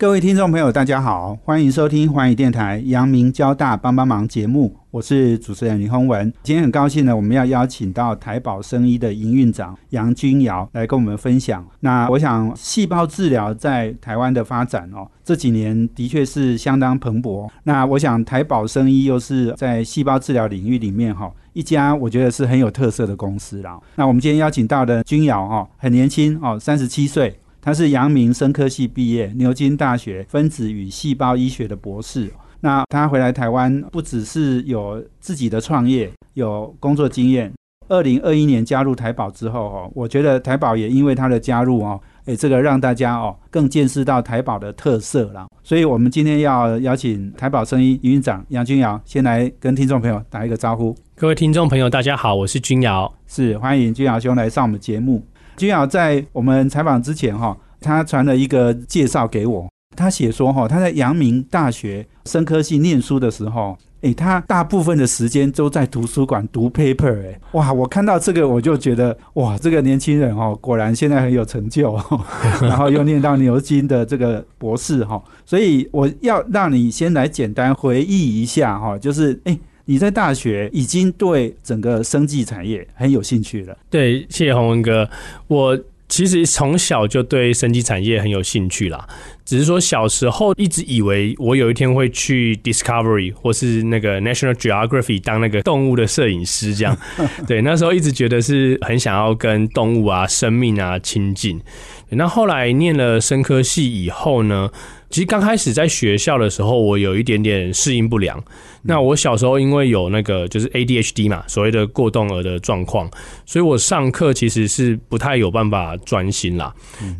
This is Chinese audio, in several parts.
各位听众朋友，大家好，欢迎收听环宇电台《阳明交大帮帮忙》节目，我是主持人林宏文。今天很高兴呢，我们要邀请到台宝生医的营运长杨君尧来跟我们分享。那我想，细胞治疗在台湾的发展哦，这几年的确是相当蓬勃。那我想，台宝生医又是在细胞治疗领域里面哈。一家我觉得是很有特色的公司啦。那我们今天邀请到的君瑶哈，很年轻哦，三十七岁，他是阳明生科系毕业，牛津大学分子与细胞医学的博士。那他回来台湾，不只是有自己的创业，有工作经验。二零二一年加入台宝之后哦，我觉得台宝也因为他的加入哦。诶，这个让大家哦更见识到台宝的特色了，所以我们今天要邀请台宝生意营运长杨君尧先来跟听众朋友打一个招呼。各位听众朋友，大家好，我是君尧，是欢迎君尧兄来上我们节目。君尧在我们采访之前哈，他传了一个介绍给我，他写说哈，他在阳明大学生科系念书的时候。哎，他大部分的时间都在图书馆读 paper，哎，哇！我看到这个我就觉得，哇，这个年轻人哦，果然现在很有成就，然后又念到牛津的这个博士哈，所以我要让你先来简单回忆一下哈，就是哎，你在大学已经对整个生技产业很有兴趣了。对，谢谢洪文哥，我其实从小就对生技产业很有兴趣啦。只是说小时候一直以为我有一天会去 Discovery 或是那个 National Geography 当那个动物的摄影师，这样。对，那时候一直觉得是很想要跟动物啊、生命啊亲近。那后来念了生科系以后呢？其实刚开始在学校的时候，我有一点点适应不良。那我小时候因为有那个就是 ADHD 嘛，所谓的过动儿的状况，所以我上课其实是不太有办法专心啦。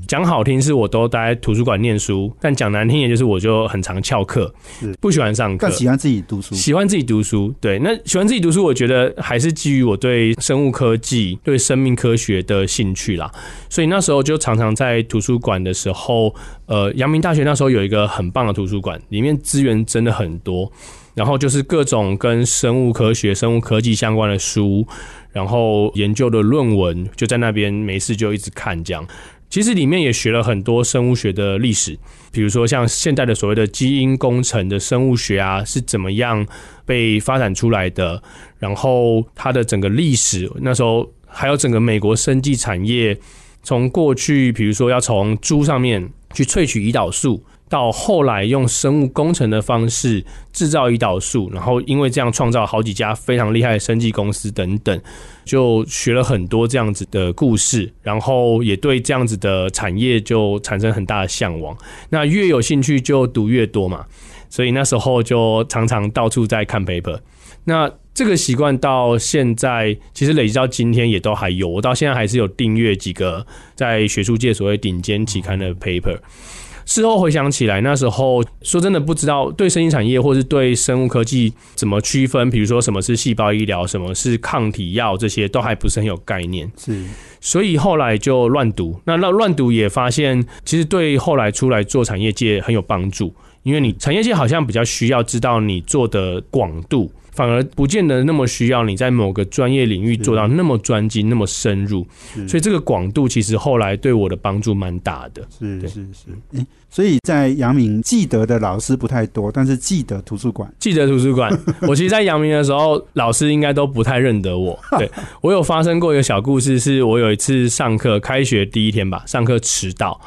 讲好听是我都待在图书馆念书，但讲难听也就是我就很常翘课，不喜欢上课，喜欢自己读书，喜欢自己读书。对，那喜欢自己读书，我觉得还是基于我对生物科技、对生命科学的兴趣啦。所以那时候就常常在图书馆的时候。呃，阳明大学那时候有一个很棒的图书馆，里面资源真的很多，然后就是各种跟生物科学、生物科技相关的书，然后研究的论文就在那边，没事就一直看这样。其实里面也学了很多生物学的历史，比如说像现代的所谓的基因工程的生物学啊，是怎么样被发展出来的，然后它的整个历史，那时候还有整个美国生技产业，从过去比如说要从猪上面。去萃取胰岛素，到后来用生物工程的方式制造胰岛素，然后因为这样创造好几家非常厉害的生技公司等等，就学了很多这样子的故事，然后也对这样子的产业就产生很大的向往。那越有兴趣就读越多嘛，所以那时候就常常到处在看 paper。那这个习惯到现在，其实累积到今天也都还有。我到现在还是有订阅几个在学术界所谓顶尖期刊的 paper。事后回想起来，那时候说真的不知道对生意产业或是对生物科技怎么区分，比如说什么是细胞医疗，什么是抗体药，这些都还不是很有概念。是，所以后来就乱读。那那乱读也发现，其实对后来出来做产业界很有帮助，因为你产业界好像比较需要知道你做的广度。反而不见得那么需要你在某个专业领域做到那么专精、那么深入，所以这个广度其实后来对我的帮助蛮大的。是是是，所以在阳明记得的老师不太多，但是记得图书馆，记得图书馆。我其实，在阳明的时候，老师应该都不太认得我。对我有发生过一个小故事，是我有一次上课，开学第一天吧，上课迟到。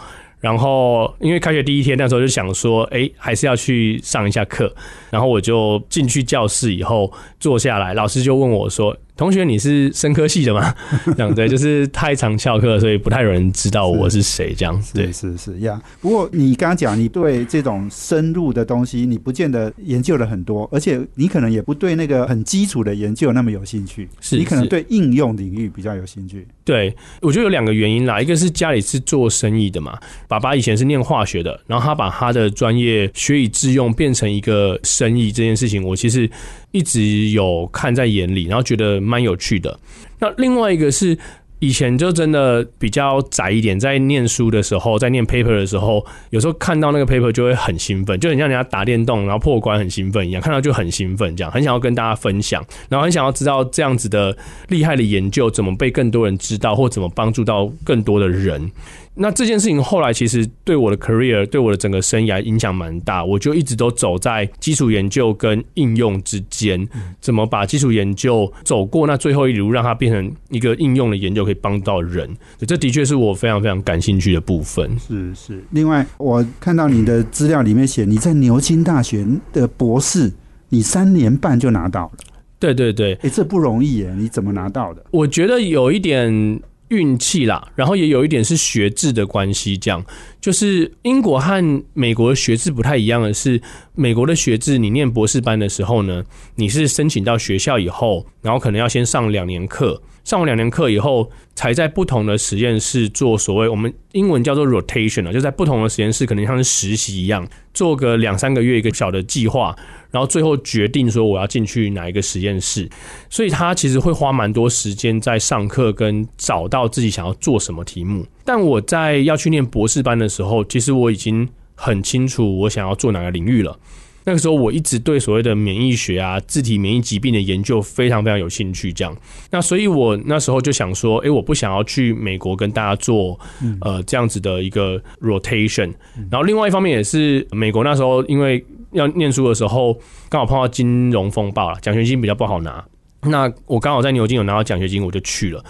然后，因为开学第一天，那时候就想说，哎，还是要去上一下课。然后我就进去教室以后坐下来，老师就问我说。同学，你是生科系的吗？这样对，就是太常翘课，所以不太有人知道我是谁。这样子，对，是是呀。不过你刚刚讲，你对这种深入的东西，你不见得研究了很多，而且你可能也不对那个很基础的研究那么有兴趣。是你可能对应用领域比较有兴趣。对，我觉得有两个原因啦，一个是家里是做生意的嘛，爸爸以前是念化学的，然后他把他的专业学以致用，变成一个生意这件事情，我其实。一直有看在眼里，然后觉得蛮有趣的。那另外一个是，以前就真的比较窄一点，在念书的时候，在念 paper 的时候，有时候看到那个 paper 就会很兴奋，就很像人家打电动然后破关很兴奋一样，看到就很兴奋，这样很想要跟大家分享，然后很想要知道这样子的厉害的研究怎么被更多人知道，或怎么帮助到更多的人。那这件事情后来其实对我的 career，对我的整个生涯影响蛮大。我就一直都走在基础研究跟应用之间，怎么把基础研究走过那最后一路，让它变成一个应用的研究，可以帮到人。这的确是我非常非常感兴趣的部分。是是。另外，我看到你的资料里面写，你在牛津大学的博士，你三年半就拿到了。对对对，哎，这不容易耶！你怎么拿到的？我觉得有一点。运气啦，然后也有一点是学制的关系，这样就是英国和美国的学制不太一样的是，美国的学制，你念博士班的时候呢，你是申请到学校以后，然后可能要先上两年课，上完两年课以后，才在不同的实验室做所谓我们英文叫做 rotation 啊，就在不同的实验室，可能像是实习一样，做个两三个月一个小的计划。然后最后决定说我要进去哪一个实验室，所以他其实会花蛮多时间在上课跟找到自己想要做什么题目。但我在要去念博士班的时候，其实我已经很清楚我想要做哪个领域了。那个时候我一直对所谓的免疫学啊、自体免疫疾病的研究非常非常有兴趣。这样，那所以我那时候就想说，哎，我不想要去美国跟大家做呃这样子的一个 rotation。然后另外一方面也是美国那时候因为。要念书的时候，刚好碰到金融风暴了，奖学金比较不好拿。那我刚好在牛津有拿到奖学金，我就去了。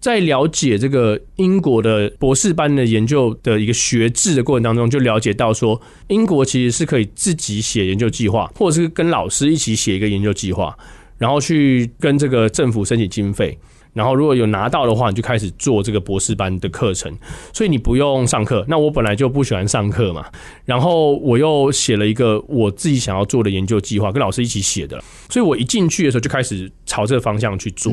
在了解这个英国的博士班的研究的一个学制的过程当中，就了解到说，英国其实是可以自己写研究计划，或者是跟老师一起写一个研究计划，然后去跟这个政府申请经费。然后如果有拿到的话，你就开始做这个博士班的课程，所以你不用上课。那我本来就不喜欢上课嘛，然后我又写了一个我自己想要做的研究计划，跟老师一起写的，所以我一进去的时候就开始朝这个方向去做。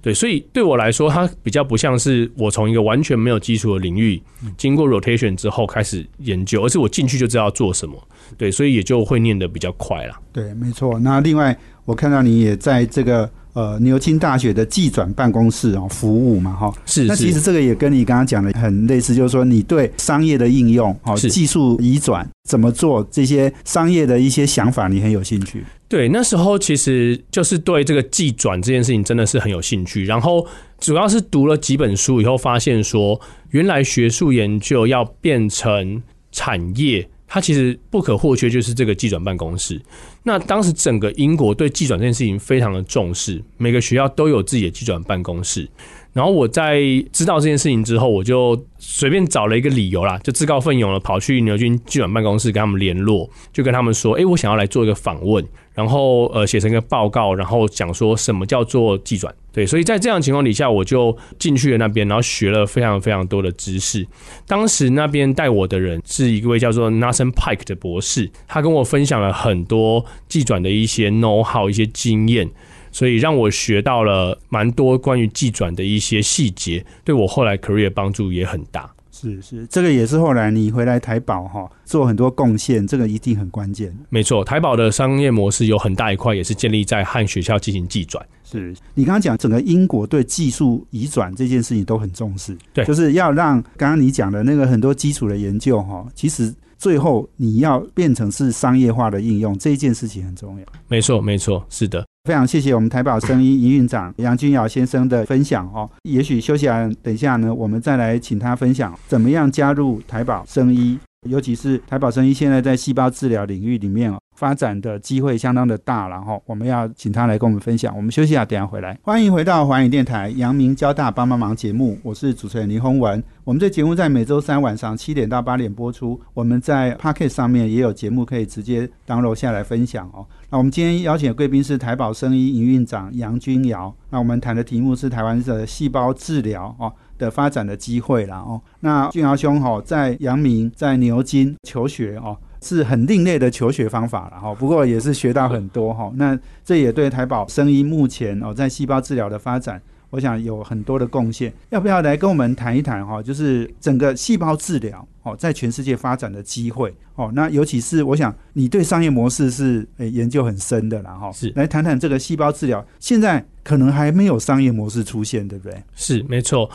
对，所以对我来说，它比较不像是我从一个完全没有基础的领域，经过 rotation 之后开始研究，而是我进去就知道做什么。对，所以也就会念得比较快了。对，没错。那另外，我看到你也在这个。呃，牛津大学的技转办公室哦，服务嘛，哈，是。那其实这个也跟你刚刚讲的很类似，就是说你对商业的应用，哦，技术移转怎么做这些商业的一些想法，你很有兴趣。对，那时候其实就是对这个技转这件事情真的是很有兴趣。然后主要是读了几本书以后，发现说，原来学术研究要变成产业。它其实不可或缺，就是这个技转办公室。那当时整个英国对技转这件事情非常的重视，每个学校都有自己的技转办公室。然后我在知道这件事情之后，我就随便找了一个理由啦，就自告奋勇了，跑去牛津技转办公室跟他们联络，就跟他们说：“哎，我想要来做一个访问。”然后呃写成一个报告，然后讲说什么叫做计转，对，所以在这样情况底下，我就进去了那边，然后学了非常非常多的知识。当时那边带我的人是一位叫做 Nathan Pike 的博士，他跟我分享了很多寄转的一些 know how 一些经验，所以让我学到了蛮多关于寄转的一些细节，对我后来 career 帮助也很大。是是，这个也是后来你回来台宝哈做很多贡献，这个一定很关键。没错，台宝的商业模式有很大一块也是建立在和学校进行技转。是你刚刚讲整个英国对技术移转这件事情都很重视，对，就是要让刚刚你讲的那个很多基础的研究哈，其实最后你要变成是商业化的应用，这一件事情很重要。没错，没错，是的。非常谢谢我们台宝生医营运长杨君尧先生的分享哦。也许休息完，等一下呢，我们再来请他分享怎么样加入台宝生医，尤其是台宝生医现在在细胞治疗领域里面哦。发展的机会相当的大，然后我们要请他来跟我们分享。我们休息一下，等下回来。欢迎回到华影电台阳明交大帮帮忙节目，我是主持人林宏文。我们这节目在每周三晚上七点到八点播出。我们在 Pocket 上面也有节目可以直接 download 下来分享哦。那我们今天邀请的贵宾是台宝生医营运长杨君尧。那我们谈的题目是台湾的细胞治疗哦的发展的机会了哦。那俊豪兄哈在阳明在牛津求学哦。是很另类的求学方法了哈，不过也是学到很多哈。那这也对台宝生医目前哦在细胞治疗的发展，我想有很多的贡献。要不要来跟我们谈一谈哈？就是整个细胞治疗哦，在全世界发展的机会哦。那尤其是我想你对商业模式是诶研究很深的啦哈。是来谈谈这个细胞治疗，现在可能还没有商业模式出现，对不对？是没错。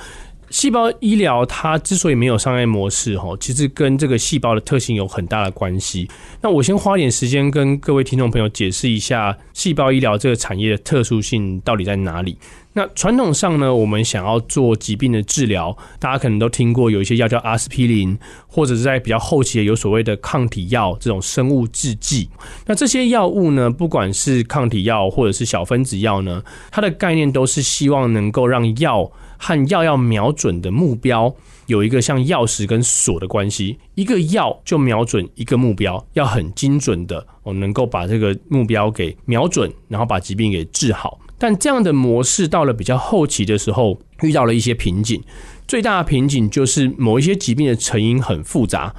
细胞医疗它之所以没有商业模式，哈，其实跟这个细胞的特性有很大的关系。那我先花点时间跟各位听众朋友解释一下细胞医疗这个产业的特殊性到底在哪里。那传统上呢，我们想要做疾病的治疗，大家可能都听过有一些药叫阿司匹林，或者是在比较后期有所谓的抗体药这种生物制剂。那这些药物呢，不管是抗体药或者是小分子药呢，它的概念都是希望能够让药和药要瞄准的目标有一个像钥匙跟锁的关系，一个药就瞄准一个目标，要很精准的，我能够把这个目标给瞄准，然后把疾病给治好。但这样的模式到了比较后期的时候，遇到了一些瓶颈。最大的瓶颈就是某一些疾病的成因很复杂，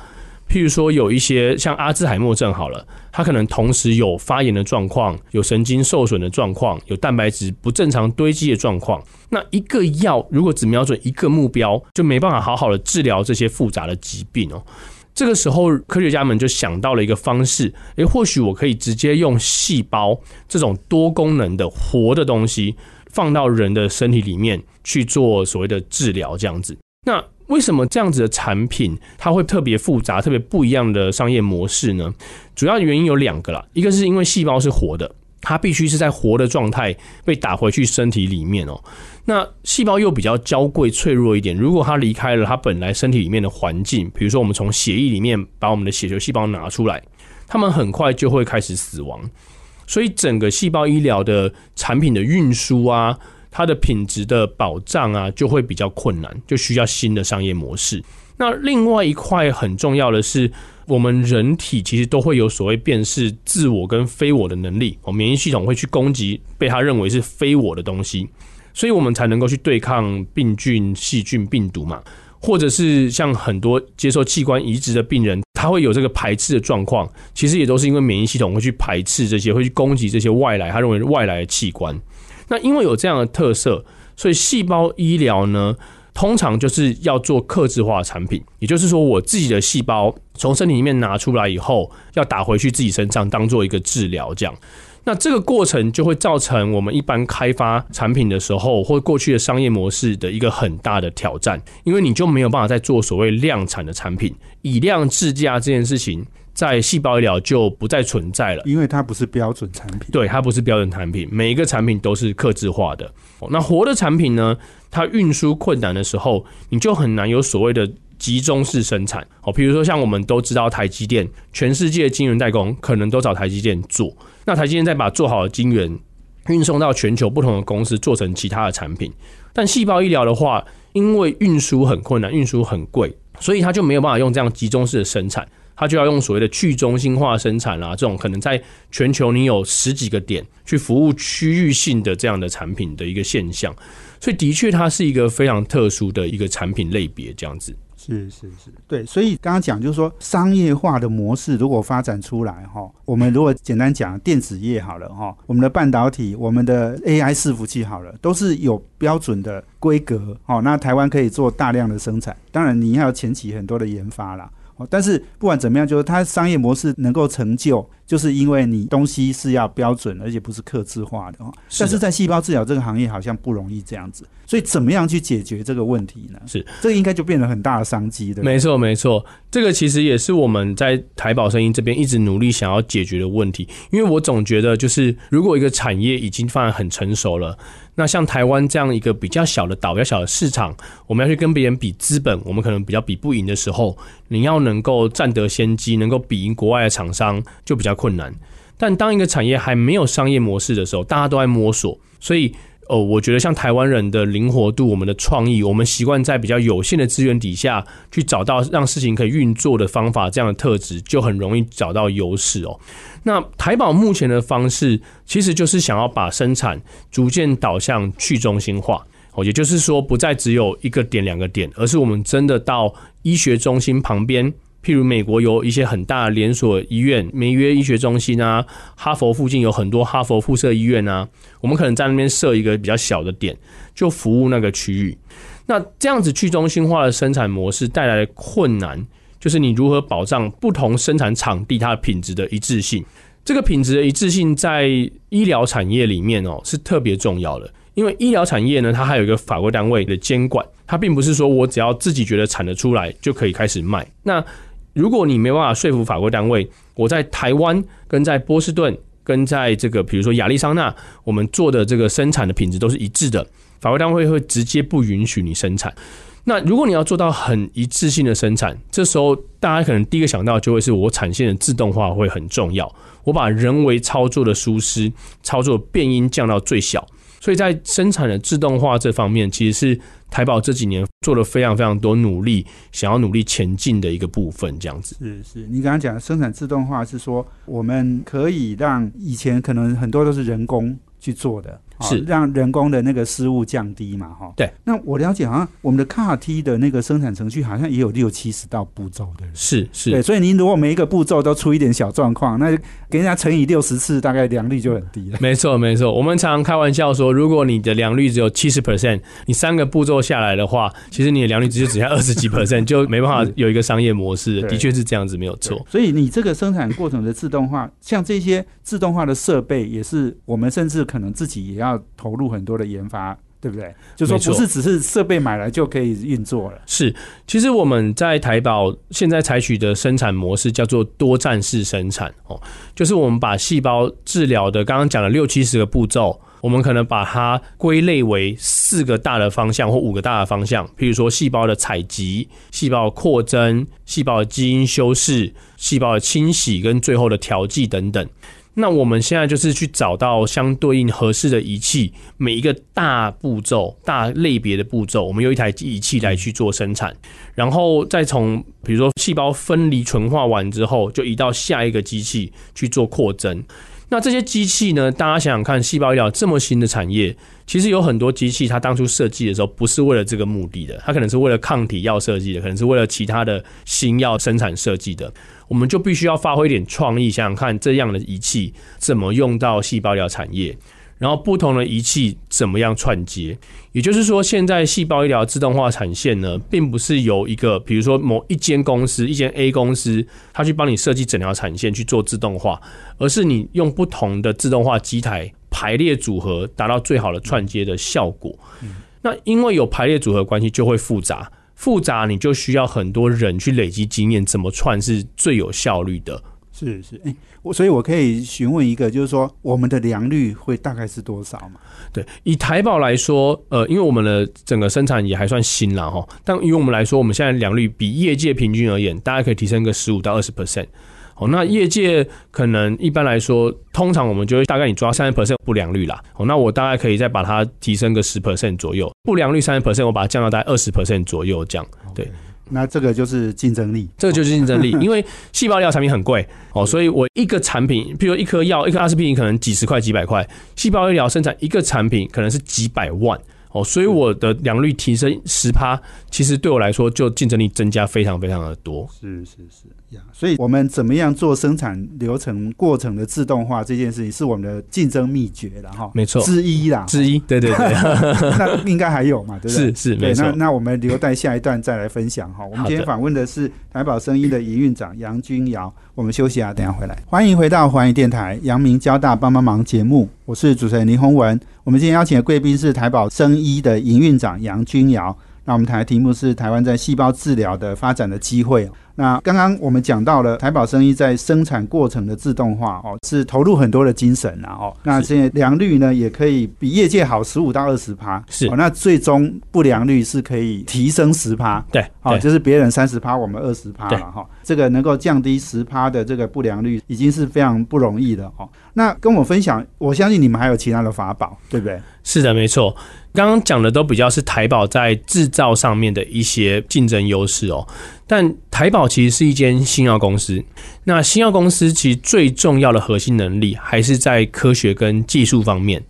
譬如说有一些像阿兹海默症好了，它可能同时有发炎的状况，有神经受损的状况，有蛋白质不正常堆积的状况。那一个药如果只瞄准一个目标，就没办法好好的治疗这些复杂的疾病哦。这个时候，科学家们就想到了一个方式，诶，或许我可以直接用细胞这种多功能的活的东西，放到人的身体里面去做所谓的治疗，这样子。那为什么这样子的产品它会特别复杂、特别不一样的商业模式呢？主要原因有两个啦，一个是因为细胞是活的。它必须是在活的状态被打回去身体里面哦。那细胞又比较娇贵脆弱一点，如果它离开了它本来身体里面的环境，比如说我们从血液里面把我们的血球细胞拿出来，它们很快就会开始死亡。所以整个细胞医疗的产品的运输啊，它的品质的保障啊，就会比较困难，就需要新的商业模式。那另外一块很重要的是。我们人体其实都会有所谓辨识自我跟非我的能力，免疫系统会去攻击被他认为是非我的东西，所以我们才能够去对抗病菌、细菌、病毒嘛，或者是像很多接受器官移植的病人，他会有这个排斥的状况，其实也都是因为免疫系统会去排斥这些，会去攻击这些外来，他认为外来的器官。那因为有这样的特色，所以细胞医疗呢？通常就是要做克制化产品，也就是说，我自己的细胞从身体里面拿出来以后，要打回去自己身上，当做一个治疗这样。那这个过程就会造成我们一般开发产品的时候，或过去的商业模式的一个很大的挑战，因为你就没有办法再做所谓量产的产品，以量制价这件事情。在细胞医疗就不再存在了，因为它不是标准产品。对，它不是标准产品，每一个产品都是克制化的。那活的产品呢？它运输困难的时候，你就很难有所谓的集中式生产。哦，比如说像我们都知道台积电，全世界晶圆代工可能都找台积电做，那台积电再把做好的晶圆运送到全球不同的公司做成其他的产品。但细胞医疗的话，因为运输很困难，运输很贵，所以它就没有办法用这样集中式的生产。它就要用所谓的去中心化生产啦，这种可能在全球你有十几个点去服务区域性的这样的产品的一个现象，所以的确它是一个非常特殊的一个产品类别，这样子。是是是，对，所以刚刚讲就是说商业化的模式如果发展出来哈，我们如果简单讲电子业好了哈，我们的半导体、我们的 AI 伺服器好了，都是有标准的规格哦，那台湾可以做大量的生产，当然你要前期很多的研发啦。但是不管怎么样，就是它商业模式能够成就，就是因为你东西是要标准，而且不是刻字化的。但是在细胞治疗这个行业好像不容易这样子，所以怎么样去解决这个问题呢？是，这个应该就变成很大的商机的。没错，没错，这个其实也是我们在台宝声音这边一直努力想要解决的问题。因为我总觉得，就是如果一个产业已经发展很成熟了。那像台湾这样一个比较小的岛、比较小的市场，我们要去跟别人比资本，我们可能比较比不赢的时候，你要能够占得先机，能够比赢国外的厂商就比较困难。但当一个产业还没有商业模式的时候，大家都在摸索，所以。哦，我觉得像台湾人的灵活度、我们的创意，我们习惯在比较有限的资源底下去找到让事情可以运作的方法，这样的特质就很容易找到优势哦。那台宝目前的方式，其实就是想要把生产逐渐导向去中心化哦，也就是说不再只有一个点、两个点，而是我们真的到医学中心旁边。譬如美国有一些很大的连锁医院，梅约医学中心啊，哈佛附近有很多哈佛附设医院啊，我们可能在那边设一个比较小的点，就服务那个区域。那这样子去中心化的生产模式带来的困难，就是你如何保障不同生产场地它的品质的一致性。这个品质的一致性在医疗产业里面哦是特别重要的，因为医疗产业呢，它还有一个法规单位的监管，它并不是说我只要自己觉得产得出来就可以开始卖。那如果你没办法说服法规单位，我在台湾跟在波士顿跟在这个比如说亚利桑那，我们做的这个生产的品质都是一致的，法规单位会直接不允许你生产。那如果你要做到很一致性的生产，这时候大家可能第一个想到就会是我产线的自动化会很重要，我把人为操作的疏失、操作变音降到最小。所以在生产的自动化这方面，其实是台宝这几年做了非常非常多努力，想要努力前进的一个部分。这样子是是，你刚刚讲生产自动化是说，我们可以让以前可能很多都是人工去做的。是让人工的那个失误降低嘛，哈。对。那我了解，好像我们的卡 T 的那个生产程序好像也有六七十道步骤的。是是。对，所以您如果每一个步骤都出一点小状况，那给人家乘以六十次，大概良率就很低了。没错没错，我们常常开玩笑说，如果你的良率只有七十 percent，你三个步骤下来的话，其实你的良率只有只下二十几 percent，就没办法有一个商业模式。的确是这样子，没有错。所以你这个生产过程的自动化，像这些自动化的设备，也是我们甚至可能自己也要投入很。多的研发，对不对？就说不是只是设备买来就可以运作了。是，其实我们在台宝现在采取的生产模式叫做多站式生产哦，就是我们把细胞治疗的刚刚讲了六七十个步骤，我们可能把它归类为四个大的方向或五个大的方向，譬如说细胞的采集、细胞扩增、细胞的基因修饰、细胞的清洗跟最后的调剂等等。那我们现在就是去找到相对应合适的仪器，每一个大步骤、大类别的步骤，我们用一台仪器来去做生产，然后再从比如说细胞分离纯化完之后，就移到下一个机器去做扩增。那这些机器呢？大家想想看，细胞医疗这么新的产业，其实有很多机器，它当初设计的时候不是为了这个目的的，它可能是为了抗体药设计的，可能是为了其他的新药生产设计的。我们就必须要发挥一点创意，想想看这样的仪器怎么用到细胞疗产业，然后不同的仪器怎么样串接。也就是说，现在细胞医疗自动化产线呢，并不是由一个比如说某一间公司、一间 A 公司，它去帮你设计整条产线去做自动化，而是你用不同的自动化机台排列组合，达到最好的串接的效果。那因为有排列组合关系，就会复杂。复杂，你就需要很多人去累积经验，怎么串是最有效率的。是是，哎，我所以，我可以询问一个，就是说，我们的良率会大概是多少嘛？对，以台宝来说，呃，因为我们的整个生产也还算新了哈，但以我们来说，我们现在良率比业界平均而言，大概可以提升个十五到二十 percent。哦，那业界可能一般来说，通常我们就会大概你抓三十 percent 不良率啦。哦，那我大概可以再把它提升个十 percent 左右，不良率三十 percent，我把它降到大概二十 percent 左右这样。对，那这个就是竞争力，这个就是竞争力，因为细胞疗产品很贵 哦，所以我一个产品，比如一颗药，一颗阿司匹林可能几十块、几百块，细胞医疗生产一个产品可能是几百万。哦，所以我的良率提升十趴，其实对我来说就竞争力增加非常非常的多。是是是呀，所以我们怎么样做生产流程过程的自动化这件事情，是我们的竞争秘诀了哈。没错，之一啦，之一。对对对，那应该还有嘛？对不对？是是，没错。那那我们留待下一段再来分享哈。我们今天访问的是台宝生意的营运长杨君尧。我们休息啊，等下回来。欢迎回到环宇电台阳明交大帮帮忙节目，我是主持人林宏文。我们今天邀请的贵宾是台宝生医的营运长杨君尧。那我们谈的题目是台湾在细胞治疗的发展的机会。那刚刚我们讲到了台宝生意在生产过程的自动化哦，是投入很多的精神啊哦。那这些良率呢也可以比业界好十五到二十趴，是。那最终不良率是可以提升十趴，对，好，就是别人三十趴，我们二十趴了哈。这个能够降低十趴的这个不良率，已经是非常不容易的哦。那跟我分享，我相信你们还有其他的法宝，对不对？是的，没错。刚刚讲的都比较是台宝在制造上面的一些竞争优势哦。但台宝其实是一间新药公司，那新药公司其实最重要的核心能力还是在科学跟技术方面。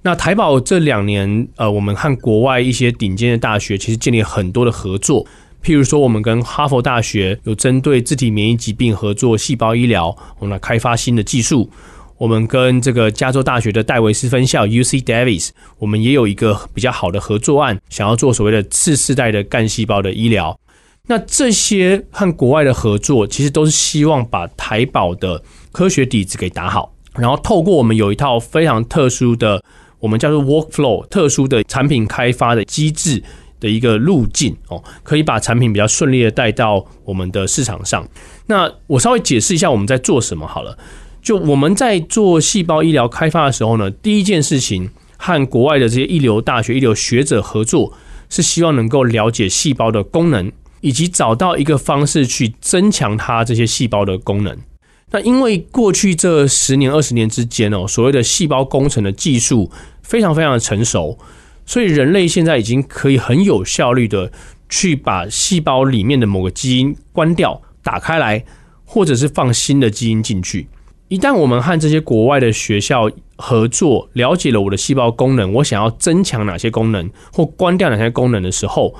那台宝这两年，呃，我们和国外一些顶尖的大学其实建立很多的合作。譬如说，我们跟哈佛大学有针对自体免疫疾病合作细胞医疗，我们来开发新的技术。我们跟这个加州大学的戴维斯分校 （UC Davis），我们也有一个比较好的合作案，想要做所谓的次世代的干细胞的医疗。那这些和国外的合作，其实都是希望把台宝的科学底子给打好，然后透过我们有一套非常特殊的，我们叫做 workflow，特殊的产品开发的机制的一个路径哦，可以把产品比较顺利的带到我们的市场上。那我稍微解释一下我们在做什么好了。就我们在做细胞医疗开发的时候呢，第一件事情和国外的这些一流大学、一流学者合作，是希望能够了解细胞的功能，以及找到一个方式去增强它这些细胞的功能。那因为过去这十年、二十年之间哦，所谓的细胞工程的技术非常非常的成熟，所以人类现在已经可以很有效率的去把细胞里面的某个基因关掉、打开来，或者是放新的基因进去。一旦我们和这些国外的学校合作，了解了我的细胞功能，我想要增强哪些功能或关掉哪些功能的时候，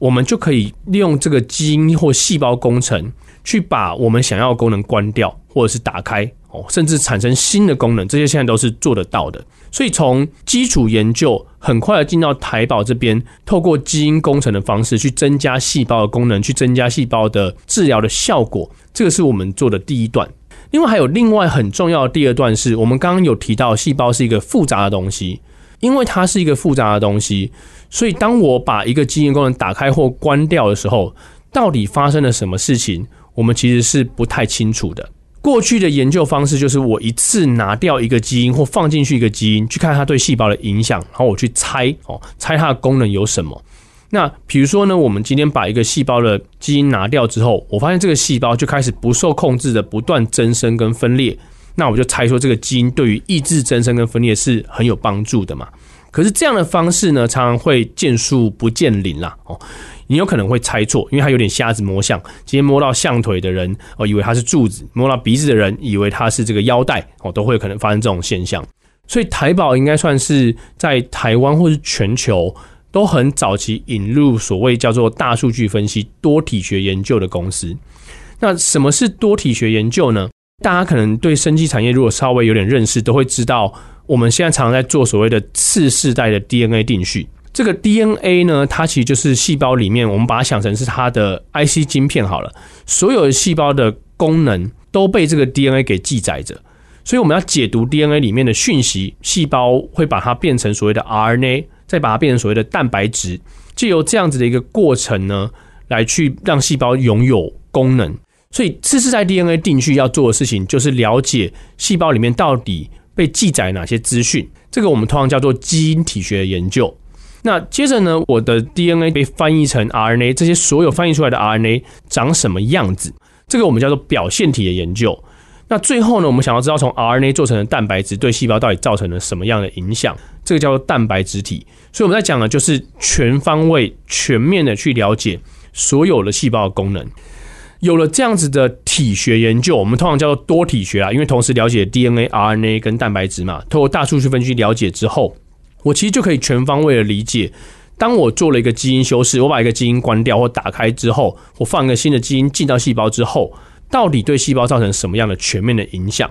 我们就可以利用这个基因或细胞工程，去把我们想要的功能关掉，或者是打开哦，甚至产生新的功能，这些现在都是做得到的。所以从基础研究很快的进到台宝这边，透过基因工程的方式去增加细胞的功能，去增加细胞的治疗的效果，这个是我们做的第一段。另外还有另外很重要的第二段，是我们刚刚有提到，细胞是一个复杂的东西，因为它是一个复杂的东西，所以当我把一个基因功能打开或关掉的时候，到底发生了什么事情，我们其实是不太清楚的。过去的研究方式就是我一次拿掉一个基因或放进去一个基因，去看它对细胞的影响，然后我去猜哦，猜它的功能有什么。那比如说呢，我们今天把一个细胞的基因拿掉之后，我发现这个细胞就开始不受控制的不断增生跟分裂。那我就猜说，这个基因对于抑制增生跟分裂是很有帮助的嘛？可是这样的方式呢，常常会见树不见林啦。哦，你有可能会猜错，因为它有点瞎子摸象。今天摸到象腿的人，哦，以为它是柱子；摸到鼻子的人，以为它是这个腰带。哦，都会可能发生这种现象。所以台宝应该算是在台湾或是全球。都很早期引入所谓叫做大数据分析、多体学研究的公司。那什么是多体学研究呢？大家可能对生技产业如果稍微有点认识，都会知道我们现在常常在做所谓的次世代的 DNA 定序。这个 DNA 呢，它其实就是细胞里面，我们把它想成是它的 IC 晶片好了。所有的细胞的功能都被这个 DNA 给记载着，所以我们要解读 DNA 里面的讯息，细胞会把它变成所谓的 RNA。再把它变成所谓的蛋白质，借由这样子的一个过程呢，来去让细胞拥有功能。所以，次世代 DNA 定序要做的事情，就是了解细胞里面到底被记载哪些资讯。这个我们通常叫做基因体学研究。那接着呢，我的 DNA 被翻译成 RNA，这些所有翻译出来的 RNA 长什么样子？这个我们叫做表现体的研究。那最后呢，我们想要知道从 RNA 做成的蛋白质对细胞到底造成了什么样的影响？这个叫做蛋白质体。所以我们在讲的就是全方位、全面的去了解所有的细胞的功能。有了这样子的体学研究，我们通常叫做多体学啊，因为同时了解 DNA、RNA 跟蛋白质嘛。透过大数据分析了解之后，我其实就可以全方位的理解。当我做了一个基因修饰，我把一个基因关掉或打开之后，我放一个新的基因进到细胞之后。到底对细胞造成什么样的全面的影响？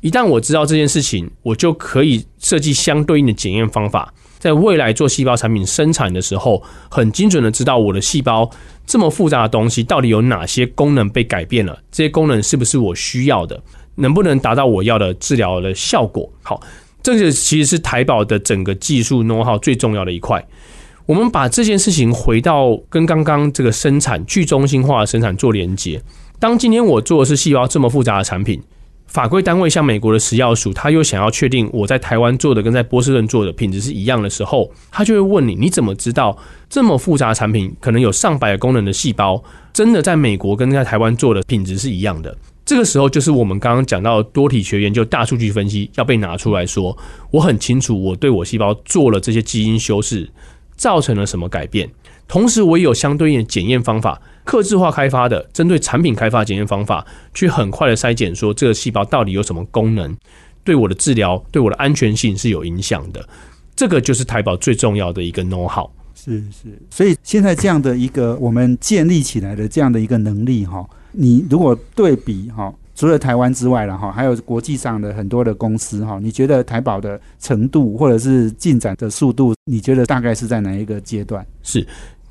一旦我知道这件事情，我就可以设计相对应的检验方法，在未来做细胞产品生产的时候，很精准的知道我的细胞这么复杂的东西到底有哪些功能被改变了，这些功能是不是我需要的，能不能达到我要的治疗的效果？好，这个其实是台宝的整个技术 know how 最重要的一块。我们把这件事情回到跟刚刚这个生产去中心化生产做连接。当今天我做的是细胞这么复杂的产品，法规单位像美国的食药署，他又想要确定我在台湾做的跟在波士顿做的品质是一样的时候，他就会问你：你怎么知道这么复杂的产品可能有上百个功能的细胞，真的在美国跟在台湾做的品质是一样的？这个时候就是我们刚刚讲到多体学研究、大数据分析要被拿出来说，我很清楚我对我细胞做了这些基因修饰，造成了什么改变，同时我也有相对应的检验方法。克制化开发的，针对产品开发检验方法，去很快的筛检，说这个细胞到底有什么功能，对我的治疗、对我的安全性是有影响的。这个就是台宝最重要的一个 know how。是是，所以现在这样的一个我们建立起来的这样的一个能力哈，你如果对比哈，除了台湾之外了哈，还有国际上的很多的公司哈，你觉得台宝的程度或者是进展的速度，你觉得大概是在哪一个阶段？是。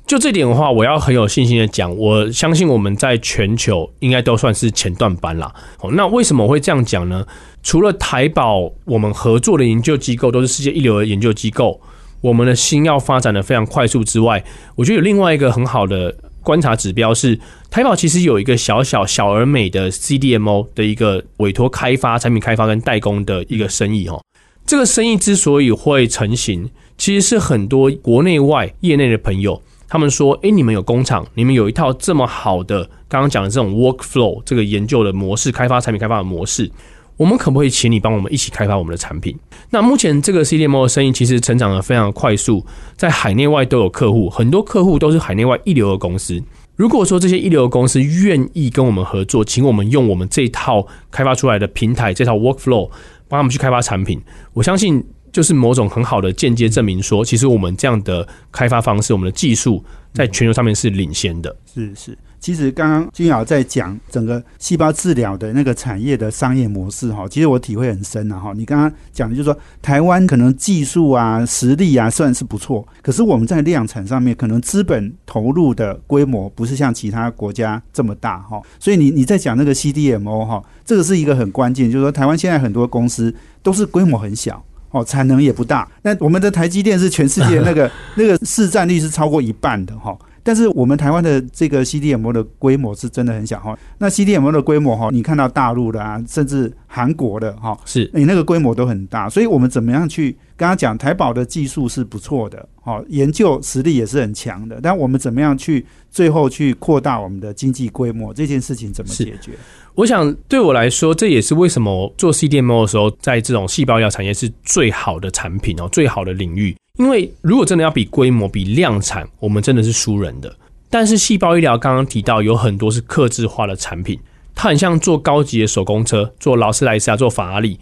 就这点的话，我要很有信心的讲，我相信我们在全球应该都算是前段班啦。哦，那为什么会这样讲呢？除了台宝，我们合作的研究机构都是世界一流的研究机构，我们的新药发展的非常快速之外，我觉得有另外一个很好的观察指标是，台宝其实有一个小小小而美的 CDMO 的一个委托开发、产品开发跟代工的一个生意哦。这个生意之所以会成型，其实是很多国内外业内的朋友。他们说：“诶，你们有工厂，你们有一套这么好的刚刚讲的这种 workflow 这个研究的模式，开发产品开发的模式，我们可不可以请你帮我们一起开发我们的产品？”那目前这个 CDMO 的生意其实成长的非常快速，在海内外都有客户，很多客户都是海内外一流的公司。如果说这些一流的公司愿意跟我们合作，请我们用我们这套开发出来的平台，这套 workflow 帮他们去开发产品，我相信。就是某种很好的间接证明，说其实我们这样的开发方式，我们的技术在全球上面是领先的。是是，其实刚刚君瑶在讲整个细胞治疗的那个产业的商业模式哈，其实我体会很深啊哈。你刚刚讲的就是说，台湾可能技术啊、实力啊算是不错，可是我们在量产上面可能资本投入的规模不是像其他国家这么大哈。所以你你在讲那个 CDMO 哈，这个是一个很关键，就是说台湾现在很多公司都是规模很小。哦，产能也不大。那我们的台积电是全世界那个 那个市占率是超过一半的哈。但是我们台湾的这个 CDMO 的规模是真的很小哈。那 CDMO 的规模哈，你看到大陆的啊，甚至韩国的哈，是你那个规模都很大。所以我们怎么样去？刚刚讲台宝的技术是不错的，哈，研究实力也是很强的。但我们怎么样去最后去扩大我们的经济规模？这件事情怎么解决？我想对我来说，这也是为什么做 CDMO 的时候，在这种细胞医疗产业是最好的产品哦，最好的领域。因为如果真的要比规模、比量产，我们真的是输人的。但是细胞医疗刚刚提到有很多是克制化的产品，它很像做高级的手工车，做劳斯莱斯啊，做法拉利。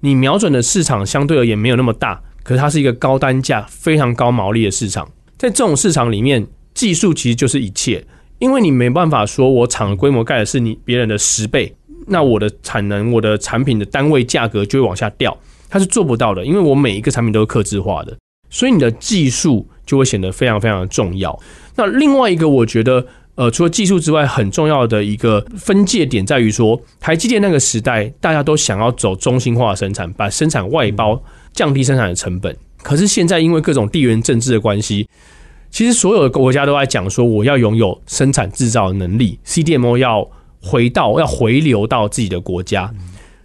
你瞄准的市场相对而言没有那么大，可是它是一个高单价、非常高毛利的市场。在这种市场里面，技术其实就是一切。因为你没办法说，我厂的规模盖的是你别人的十倍，那我的产能、我的产品的单位价格就会往下掉，它是做不到的。因为我每一个产品都是克制化的，所以你的技术就会显得非常非常的重要。那另外一个，我觉得，呃，除了技术之外，很重要的一个分界点在于说，台积电那个时代，大家都想要走中心化生产，把生产外包，降低生产的成本。可是现在因为各种地缘政治的关系。其实所有的国家都在讲说，我要拥有生产制造能力，CDMO 要回到要回流到自己的国家。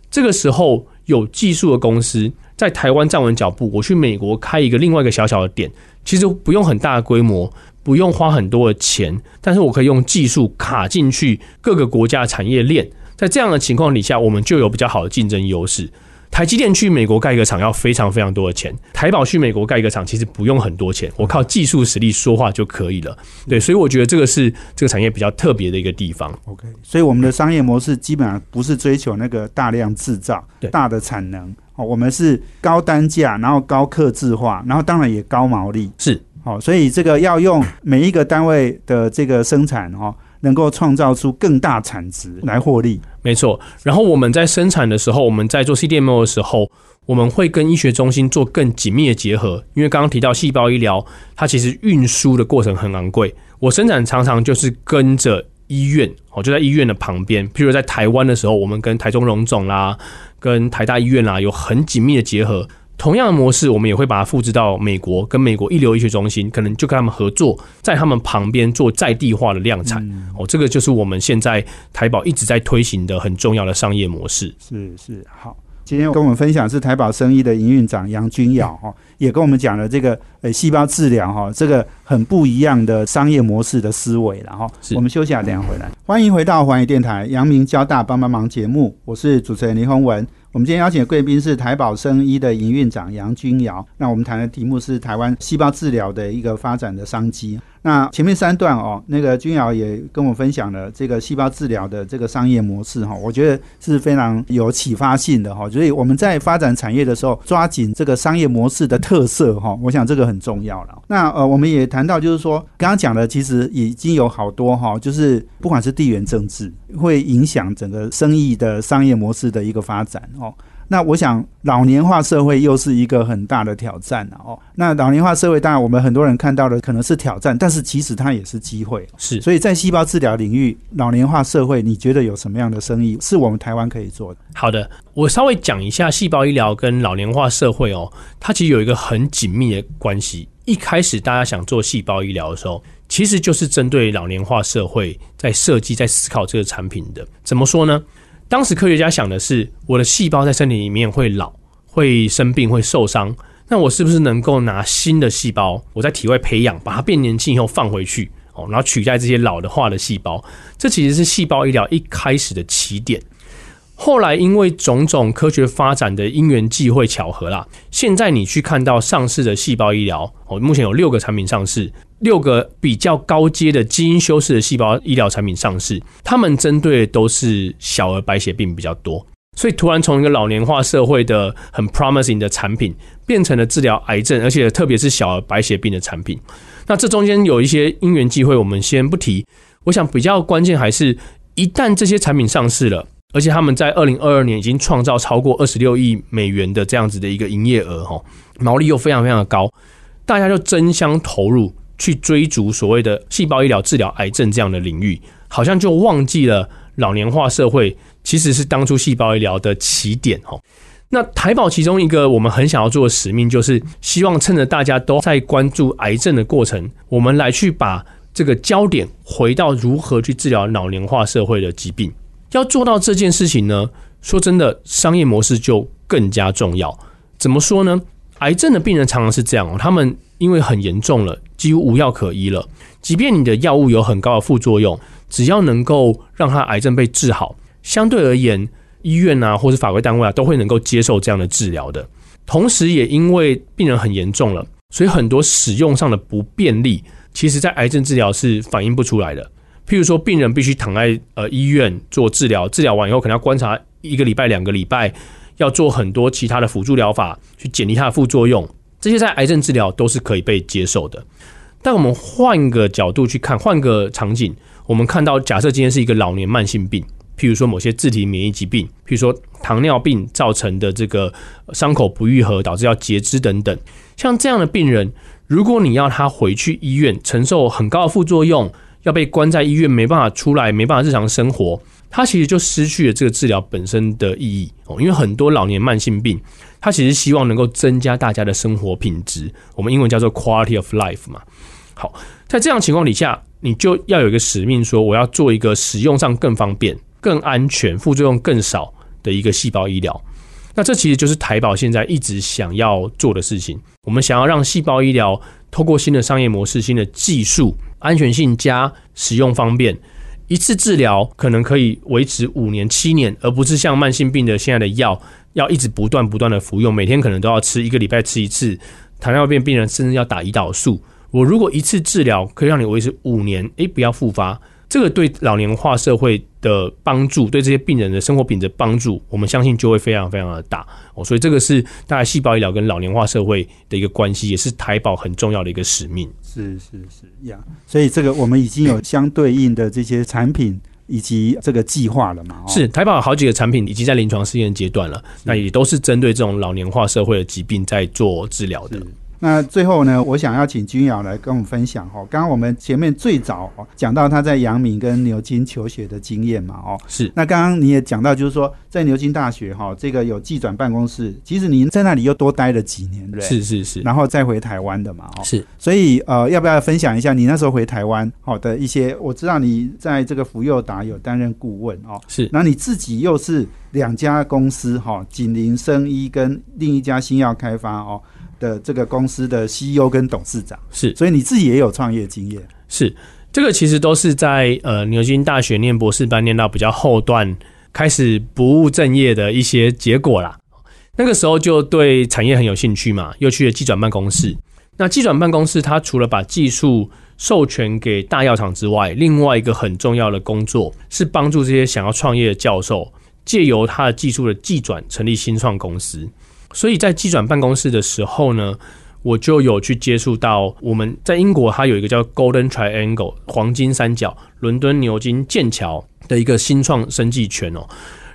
这个时候，有技术的公司在台湾站稳脚步，我去美国开一个另外一个小小的点，其实不用很大的规模，不用花很多的钱，但是我可以用技术卡进去各个国家的产业链，在这样的情况底下，我们就有比较好的竞争优势。台积电去美国盖一个厂要非常非常多的钱，台宝去美国盖一个厂其实不用很多钱，我靠技术实力说话就可以了。对，所以我觉得这个是这个产业比较特别的一个地方。OK，所以我们的商业模式基本上不是追求那个大量制造、大的产能哦，我们是高单价，然后高客制化，然后当然也高毛利。是，哦，所以这个要用每一个单位的这个生产哈。能够创造出更大产值来获利，没错。然后我们在生产的时候，我们在做 CDMO 的时候，我们会跟医学中心做更紧密的结合。因为刚刚提到细胞医疗，它其实运输的过程很昂贵。我生产常常就是跟着医院，哦就在医院的旁边。譬如在台湾的时候，我们跟台中荣总啦，跟台大医院啦，有很紧密的结合。同样的模式，我们也会把它复制到美国，跟美国一流医学中心，可能就跟他们合作，在他们旁边做在地化的量产。哦，这个就是我们现在台宝一直在推行的很重要的商业模式。是是，好，今天跟我们分享是台宝生意的营运长杨君尧哈，也跟我们讲了这个呃细胞治疗哈，这个很不一样的商业模式的思维了哈。我们休息下，等下回来。欢迎回到环宇电台阳明交大帮帮忙节目，我是主持人林宏文。我们今天邀请的贵宾是台宝生医的营运长杨君尧。那我们谈的题目是台湾细胞治疗的一个发展的商机。那前面三段哦，那个君瑶也跟我分享了这个细胞治疗的这个商业模式哈，我觉得是非常有启发性的哈。所以我们在发展产业的时候，抓紧这个商业模式的特色哈，我想这个很重要了。那呃，我们也谈到就是说，刚刚讲的其实已经有好多哈，就是不管是地缘政治，会影响整个生意的商业模式的一个发展哦。那我想，老年化社会又是一个很大的挑战了哦。那老年化社会，当然我们很多人看到的可能是挑战，但是其实它也是机会。是，所以在细胞治疗领域，老年化社会，你觉得有什么样的生意是我们台湾可以做的？好的，我稍微讲一下细胞医疗跟老年化社会哦，它其实有一个很紧密的关系。一开始大家想做细胞医疗的时候，其实就是针对老年化社会在设计、在思考这个产品的。怎么说呢？当时科学家想的是，我的细胞在身体里面会老、会生病、会受伤，那我是不是能够拿新的细胞，我在体外培养，把它变年轻以后放回去，哦，然后取代这些老的化的细胞？这其实是细胞医疗一开始的起点。后来因为种种科学发展的因缘际会巧合啦，现在你去看到上市的细胞医疗，哦，目前有六个产品上市。六个比较高阶的基因修饰的细胞医疗产品上市，他们针对的都是小儿白血病比较多，所以突然从一个老年化社会的很 promising 的产品，变成了治疗癌症，而且特别是小儿白血病的产品。那这中间有一些因缘机会，我们先不提。我想比较关键还是，一旦这些产品上市了，而且他们在二零二二年已经创造超过二十六亿美元的这样子的一个营业额，哈，毛利又非常非常的高，大家就争相投入。去追逐所谓的细胞医疗治疗癌症这样的领域，好像就忘记了老年化社会其实是当初细胞医疗的起点哦。那台宝其中一个我们很想要做的使命，就是希望趁着大家都在关注癌症的过程，我们来去把这个焦点回到如何去治疗老年化社会的疾病。要做到这件事情呢，说真的，商业模式就更加重要。怎么说呢？癌症的病人常常是这样哦，他们因为很严重了。几乎无药可医了。即便你的药物有很高的副作用，只要能够让他癌症被治好，相对而言，医院啊，或是法规单位啊，都会能够接受这样的治疗的。同时，也因为病人很严重了，所以很多使用上的不便利，其实在癌症治疗是反映不出来的。譬如说，病人必须躺在呃医院做治疗，治疗完以后可能要观察一个礼拜、两个礼拜，要做很多其他的辅助疗法去减低它的副作用。这些在癌症治疗都是可以被接受的，但我们换个角度去看，换个场景，我们看到，假设今天是一个老年慢性病，譬如说某些自体免疫疾病，譬如说糖尿病造成的这个伤口不愈合，导致要截肢等等，像这样的病人，如果你要他回去医院承受很高的副作用，要被关在医院，没办法出来，没办法日常生活。它其实就失去了这个治疗本身的意义哦，因为很多老年慢性病，它其实希望能够增加大家的生活品质，我们英文叫做 quality of life 嘛。好，在这样情况底下，你就要有一个使命，说我要做一个使用上更方便、更安全、副作用更少的一个细胞医疗。那这其实就是台宝现在一直想要做的事情。我们想要让细胞医疗透过新的商业模式、新的技术、安全性加使用方便。一次治疗可能可以维持五年、七年，而不是像慢性病的现在的药要一直不断不断的服用，每天可能都要吃，一个礼拜吃一次。糖尿病病人甚至要打胰岛素。我如果一次治疗可以让你维持五年，诶，不要复发。这个对老年化社会的帮助，对这些病人的生活品质帮助，我们相信就会非常非常的大哦。所以这个是大概细胞医疗跟老年化社会的一个关系，也是台保很重要的一个使命。是是是呀，所以这个我们已经有相对应的这些产品以及这个计划了嘛？是台宝好几个产品已经在临床试验阶段了，那也都是针对这种老年化社会的疾病在做治疗的。那最后呢，我想要请君瑶来跟我们分享哦。刚刚我们前面最早讲到他在阳明跟牛津求学的经验嘛，哦，是。那刚刚你也讲到，就是说在牛津大学哈，这个有寄转办公室，其实您在那里又多待了几年，对是是是。然后再回台湾的嘛，哦，是。所以呃，要不要分享一下你那时候回台湾好的一些？我知道你在这个福佑达有担任顾问哦，是。那你自己又是两家公司哈，锦林生医跟另一家新药开发哦。的这个公司的 CEO 跟董事长是，所以你自己也有创业经验。是，这个其实都是在呃牛津大学念博士班念到比较后段，开始不务正业的一些结果啦。那个时候就对产业很有兴趣嘛，又去了技转办公室。那技转办公室，它除了把技术授权给大药厂之外，另外一个很重要的工作是帮助这些想要创业的教授，借由他的技术的技转，成立新创公司。所以在技转办公室的时候呢，我就有去接触到我们在英国，它有一个叫 Golden Triangle 黄金三角，伦敦、牛津、剑桥的一个新创生技圈哦。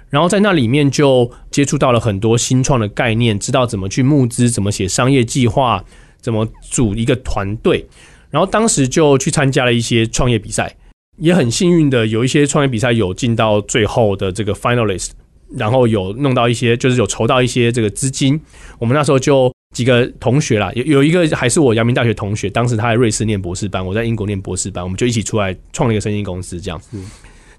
然后在那里面就接触到了很多新创的概念，知道怎么去募资，怎么写商业计划，怎么组一个团队。然后当时就去参加了一些创业比赛，也很幸运的有一些创业比赛有进到最后的这个 finalist，然后有弄到一些，就是有筹到一些这个资金。我们那时候就几个同学啦，有有一个还是我阳明大学同学，当时他在瑞士念博士班，我在英国念博士班，我们就一起出来创了一个生意公司，这样。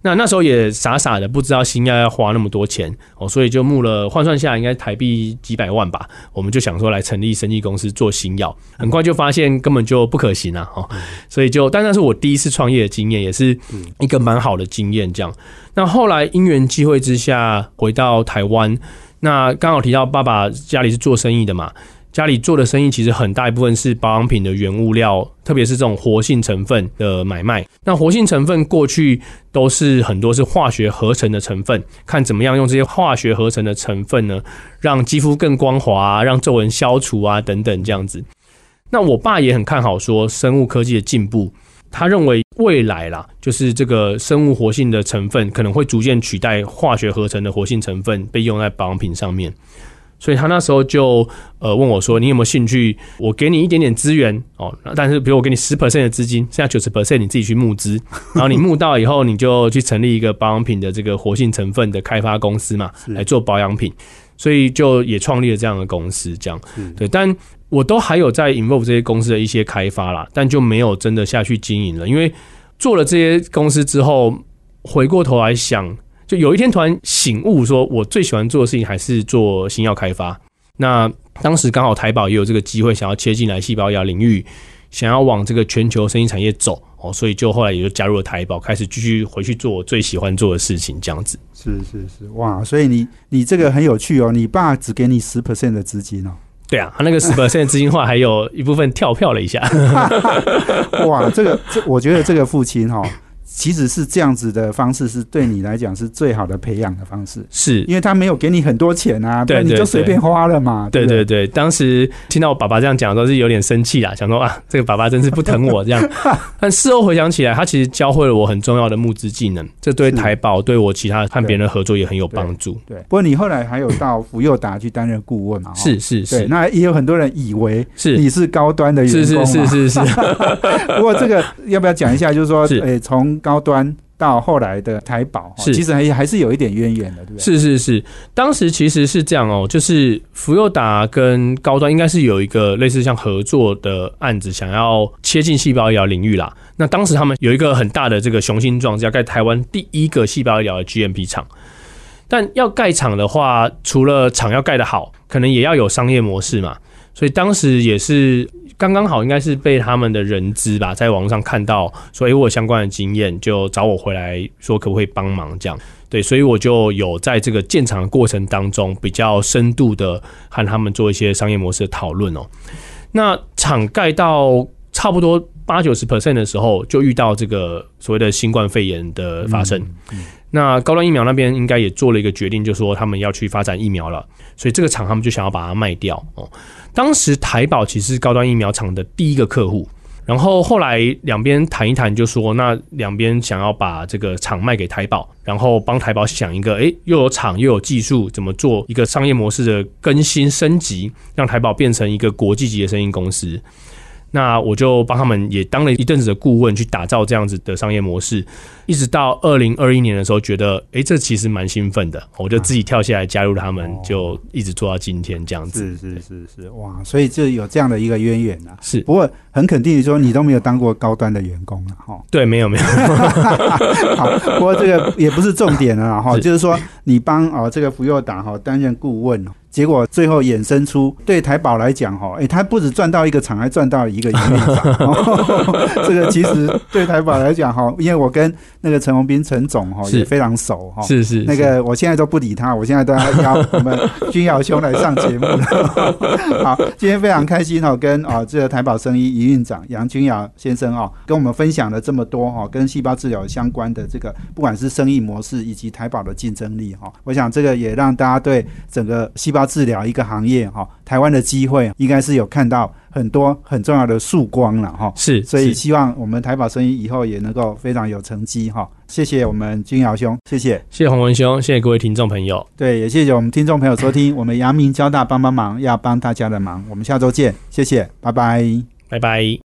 那那时候也傻傻的不知道新药要花那么多钱哦，所以就募了换算下来应该台币几百万吧。我们就想说来成立生意公司做新药，很快就发现根本就不可行啊！哦，所以就但那是我第一次创业的经验，也是一个蛮好的经验。这样，那后来因缘际会之下回到台湾，那刚好提到爸爸家里是做生意的嘛。家里做的生意其实很大一部分是保养品的原物料，特别是这种活性成分的买卖。那活性成分过去都是很多是化学合成的成分，看怎么样用这些化学合成的成分呢，让肌肤更光滑，让皱纹消除啊等等这样子。那我爸也很看好说生物科技的进步，他认为未来啦，就是这个生物活性的成分可能会逐渐取代化学合成的活性成分，被用在保养品上面。所以他那时候就呃问我说：“你有没有兴趣？我给你一点点资源哦，但是比如我给你十 percent 的资金，剩下九十 percent 你自己去募资，然后你募到以后，你就去成立一个保养品的这个活性成分的开发公司嘛，来做保养品。所以就也创立了这样的公司，这样对。但我都还有在 involve 这些公司的一些开发啦，但就没有真的下去经营了，因为做了这些公司之后，回过头来想。”就有一天突然醒悟，说我最喜欢做的事情还是做新药开发。那当时刚好台宝也有这个机会，想要切进来细胞药领域，想要往这个全球生意产业走哦，所以就后来也就加入了台宝，开始继续回去做我最喜欢做的事情，这样子。是是是，哇！所以你你这个很有趣哦，你爸只给你十 percent 的资金哦。对啊，他那个十 percent 资金话，还有一部分跳票了一下。哇，这个这，我觉得这个父亲哈。其实是这样子的方式，是对你来讲是最好的培养的方式，是因为他没有给你很多钱啊，对，你就随便花了嘛。对对对，当时听到我爸爸这样讲，都是有点生气啦，想说啊，这个爸爸真是不疼我这样。但事后回想起来，他其实教会了我很重要的募资技能，这对台宝对我其他和别人的合作也很有帮助。对，不过你后来还有到福佑达去担任顾问嘛？是是是，那也有很多人以为是你是高端的员工，是是是是是。不过这个要不要讲一下？就是说，诶，从高端。到后来的台宝，是其实还还是有一点渊源的，对不对？是是是，当时其实是这样哦，就是福佑达跟高端应该是有一个类似像合作的案子，想要切进细胞医疗领域啦。那当时他们有一个很大的这个雄心壮志，要盖台湾第一个细胞医疗的 GMP 厂。但要盖厂的话，除了厂要盖得好，可能也要有商业模式嘛。所以当时也是。刚刚好应该是被他们的人资吧，在网上看到说，哎，我有相关的经验，就找我回来说可不可以帮忙这样。对，所以我就有在这个建厂的过程当中，比较深度的和他们做一些商业模式的讨论哦。那厂盖到差不多八九十 percent 的时候，就遇到这个所谓的新冠肺炎的发生。那高端疫苗那边应该也做了一个决定，就说他们要去发展疫苗了，所以这个厂他们就想要把它卖掉哦。当时台宝其实是高端疫苗厂的第一个客户，然后后来两边谈一谈，就说那两边想要把这个厂卖给台宝，然后帮台宝想一个，诶，又有厂又有技术，怎么做一个商业模式的更新升级，让台宝变成一个国际级的生意公司。那我就帮他们也当了一阵子的顾问，去打造这样子的商业模式，一直到二零二一年的时候，觉得哎，这其实蛮兴奋的，我就自己跳下来加入他们，就一直做到今天这样子。是是是是，哇，所以就有这样的一个渊源啊。是，不过很肯定说，你都没有当过高端的员工了哈。对，没有没有。好，不过这个也不是重点了哈，就是说你帮哦这个福佑达哈担任顾问哦。结果最后衍生出对台宝来讲，哈，哎，他不止赚到一个厂，还赚到一个营运长。这个其实对台宝来讲，哈，因为我跟那个陈宏斌陈总哈也非常熟哈，是是，那个我现在都不理他，我现在都要邀我们君尧兄来上节目了。好，今天非常开心哈，跟啊这个台宝生意营运长杨君尧先生啊，跟我们分享了这么多哈，跟细胞治疗相关的这个，不管是生意模式以及台宝的竞争力哈，我想这个也让大家对整个细胞。治疗一个行业哈，台湾的机会应该是有看到很多很重要的曙光了哈。是，所以希望我们台宝生意以后也能够非常有成绩哈。谢谢我们君尧兄，谢谢，谢谢洪文兄，谢谢各位听众朋友。对，也谢谢我们听众朋友收听我们阳明交大帮帮忙，要帮大家的忙。我们下周见，谢谢，拜拜，拜拜。